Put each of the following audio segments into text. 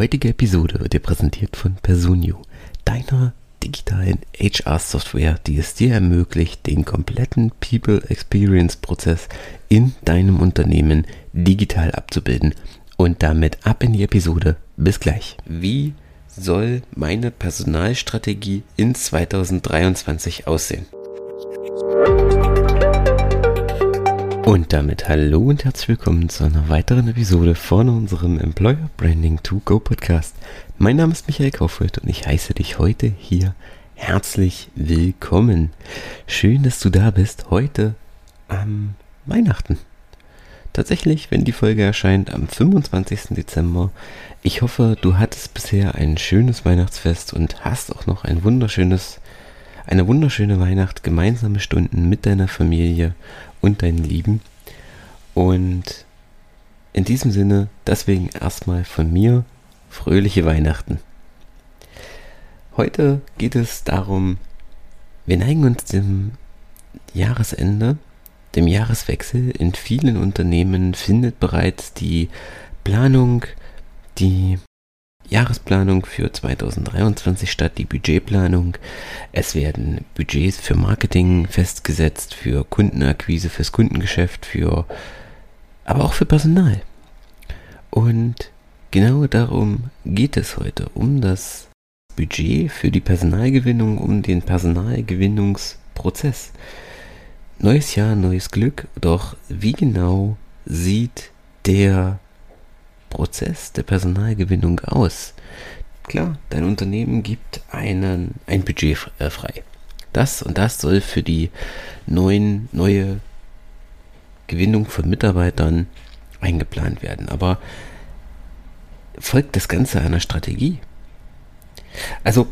heutige Episode wird dir präsentiert von Personio, deiner digitalen HR-Software, die es dir ermöglicht, den kompletten People Experience Prozess in deinem Unternehmen digital abzubilden. Und damit ab in die Episode. Bis gleich. Wie soll meine Personalstrategie in 2023 aussehen? Und damit hallo und herzlich willkommen zu einer weiteren Episode von unserem Employer Branding to Go Podcast. Mein Name ist Michael Kaufhold und ich heiße dich heute hier herzlich willkommen. Schön, dass du da bist heute am Weihnachten. Tatsächlich, wenn die Folge erscheint am 25. Dezember. Ich hoffe, du hattest bisher ein schönes Weihnachtsfest und hast auch noch ein wunderschönes eine wunderschöne Weihnacht, gemeinsame Stunden mit deiner Familie und deinen Lieben. Und in diesem Sinne, deswegen erstmal von mir fröhliche Weihnachten. Heute geht es darum, wir neigen uns dem Jahresende, dem Jahreswechsel. In vielen Unternehmen findet bereits die Planung, die Jahresplanung für 2023 statt, die Budgetplanung. Es werden Budgets für Marketing festgesetzt, für Kundenakquise, fürs Kundengeschäft, für aber auch für Personal. Und genau darum geht es heute, um das Budget für die Personalgewinnung, um den Personalgewinnungsprozess. Neues Jahr, neues Glück, doch wie genau sieht der Prozess der Personalgewinnung aus? Klar, dein Unternehmen gibt einen, ein Budget äh, frei. Das und das soll für die neuen, neue Gewinnung von Mitarbeitern eingeplant werden. Aber folgt das Ganze einer Strategie? Also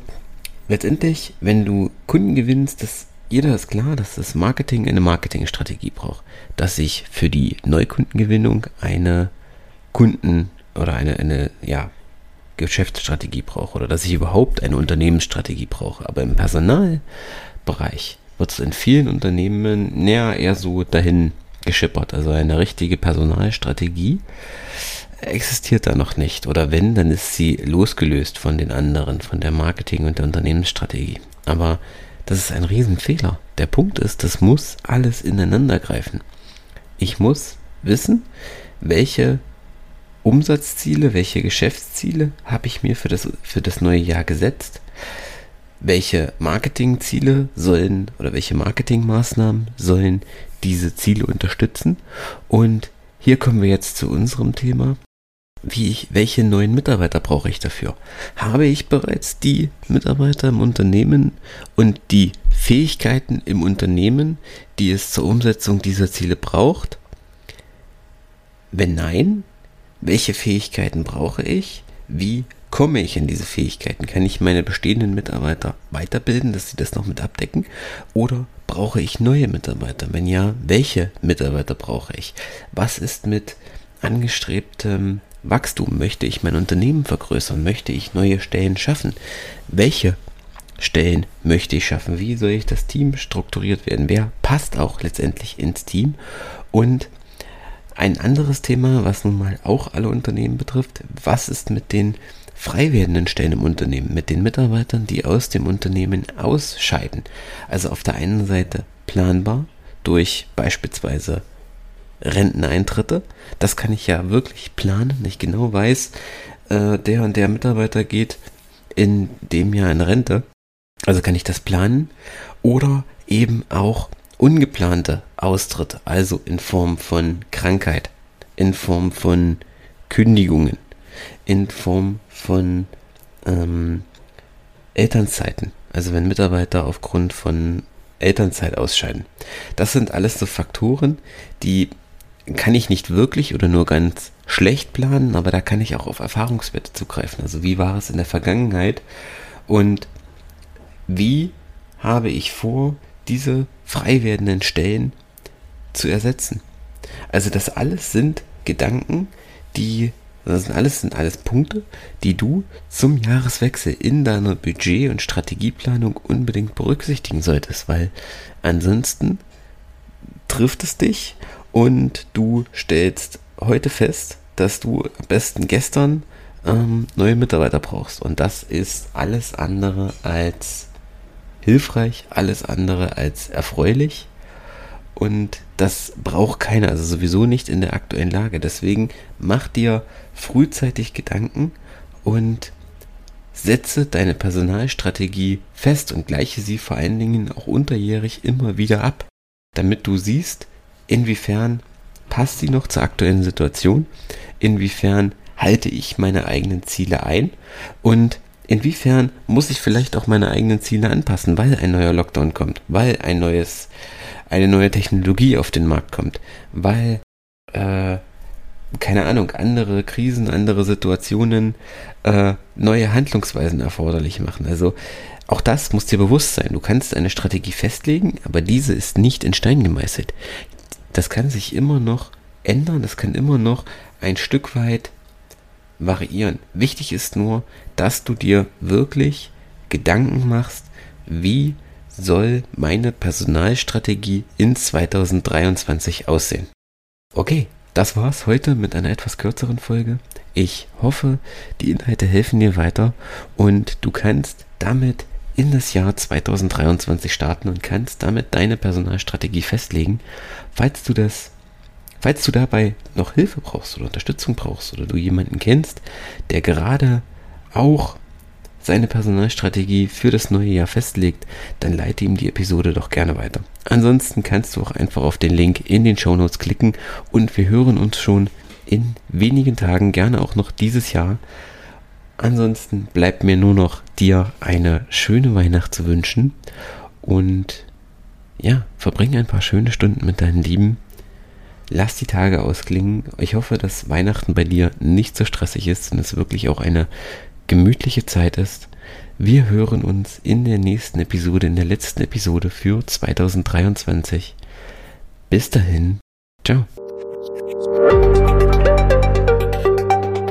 letztendlich, wenn du Kunden gewinnst, das, jeder ist klar, dass das Marketing eine Marketingstrategie braucht, dass ich für die Neukundengewinnung eine Kunden oder eine, eine ja, Geschäftsstrategie brauche oder dass ich überhaupt eine Unternehmensstrategie brauche. Aber im Personalbereich wird es in vielen Unternehmen näher eher so dahin geschippert. Also eine richtige Personalstrategie existiert da noch nicht. Oder wenn, dann ist sie losgelöst von den anderen, von der Marketing- und der Unternehmensstrategie. Aber das ist ein Riesenfehler. Der Punkt ist, das muss alles ineinander greifen. Ich muss wissen, welche Umsatzziele, welche Geschäftsziele habe ich mir für das, für das neue Jahr gesetzt? Welche Marketingziele sollen oder welche Marketingmaßnahmen sollen diese Ziele unterstützen? Und hier kommen wir jetzt zu unserem Thema. Wie ich, welche neuen Mitarbeiter brauche ich dafür? Habe ich bereits die Mitarbeiter im Unternehmen und die Fähigkeiten im Unternehmen, die es zur Umsetzung dieser Ziele braucht? Wenn nein, welche Fähigkeiten brauche ich? Wie komme ich in diese Fähigkeiten? Kann ich meine bestehenden Mitarbeiter weiterbilden, dass sie das noch mit abdecken? Oder brauche ich neue Mitarbeiter? Wenn ja, welche Mitarbeiter brauche ich? Was ist mit angestrebtem Wachstum? Möchte ich mein Unternehmen vergrößern? Möchte ich neue Stellen schaffen? Welche Stellen möchte ich schaffen? Wie soll ich das Team strukturiert werden? Wer passt auch letztendlich ins Team? Und ein anderes Thema, was nun mal auch alle Unternehmen betrifft, was ist mit den frei werdenden Stellen im Unternehmen, mit den Mitarbeitern, die aus dem Unternehmen ausscheiden? Also auf der einen Seite planbar durch beispielsweise Renteneintritte. Das kann ich ja wirklich planen, ich genau weiß, äh, der und der Mitarbeiter geht in dem Jahr in Rente. Also kann ich das planen. Oder eben auch ungeplante Austritte, also in Form von Krankheit, in Form von Kündigungen, in Form von ähm, Elternzeiten, also wenn Mitarbeiter aufgrund von Elternzeit ausscheiden. Das sind alles so Faktoren, die kann ich nicht wirklich oder nur ganz schlecht planen, aber da kann ich auch auf Erfahrungswerte zugreifen. Also wie war es in der Vergangenheit und wie habe ich vor, diese frei werdenden Stellen zu ersetzen. Also das alles sind Gedanken, die das sind alles sind alles Punkte, die du zum Jahreswechsel in deiner Budget- und Strategieplanung unbedingt berücksichtigen solltest, weil ansonsten trifft es dich und du stellst heute fest, dass du am besten gestern ähm, neue Mitarbeiter brauchst. Und das ist alles andere als hilfreich, alles andere als erfreulich. Und das braucht keiner, also sowieso nicht in der aktuellen Lage. Deswegen mach dir frühzeitig Gedanken und setze deine Personalstrategie fest und gleiche sie vor allen Dingen auch unterjährig immer wieder ab, damit du siehst, inwiefern passt sie noch zur aktuellen Situation, inwiefern halte ich meine eigenen Ziele ein und inwiefern muss ich vielleicht auch meine eigenen Ziele anpassen, weil ein neuer Lockdown kommt, weil ein neues, eine neue Technologie auf den Markt kommt, weil, äh, keine Ahnung, andere Krisen, andere Situationen äh, neue Handlungsweisen erforderlich machen. Also auch das muss dir bewusst sein. Du kannst eine Strategie festlegen, aber diese ist nicht in Stein gemeißelt. Das kann sich immer noch ändern, das kann immer noch ein Stück weit variieren. Wichtig ist nur, dass du dir wirklich Gedanken machst, wie soll meine Personalstrategie in 2023 aussehen. Okay, das war's heute mit einer etwas kürzeren Folge. Ich hoffe, die Inhalte helfen dir weiter und du kannst damit in das Jahr 2023 starten und kannst damit deine Personalstrategie festlegen. Falls du das Falls du dabei noch Hilfe brauchst oder Unterstützung brauchst oder du jemanden kennst, der gerade auch seine Personalstrategie für das neue Jahr festlegt, dann leite ihm die Episode doch gerne weiter. Ansonsten kannst du auch einfach auf den Link in den Show Notes klicken und wir hören uns schon in wenigen Tagen, gerne auch noch dieses Jahr. Ansonsten bleibt mir nur noch dir eine schöne Weihnacht zu wünschen und ja, verbringe ein paar schöne Stunden mit deinen Lieben lass die Tage ausklingen. Ich hoffe, dass Weihnachten bei dir nicht so stressig ist und es wirklich auch eine gemütliche Zeit ist. Wir hören uns in der nächsten Episode, in der letzten Episode für 2023. Bis dahin, ciao.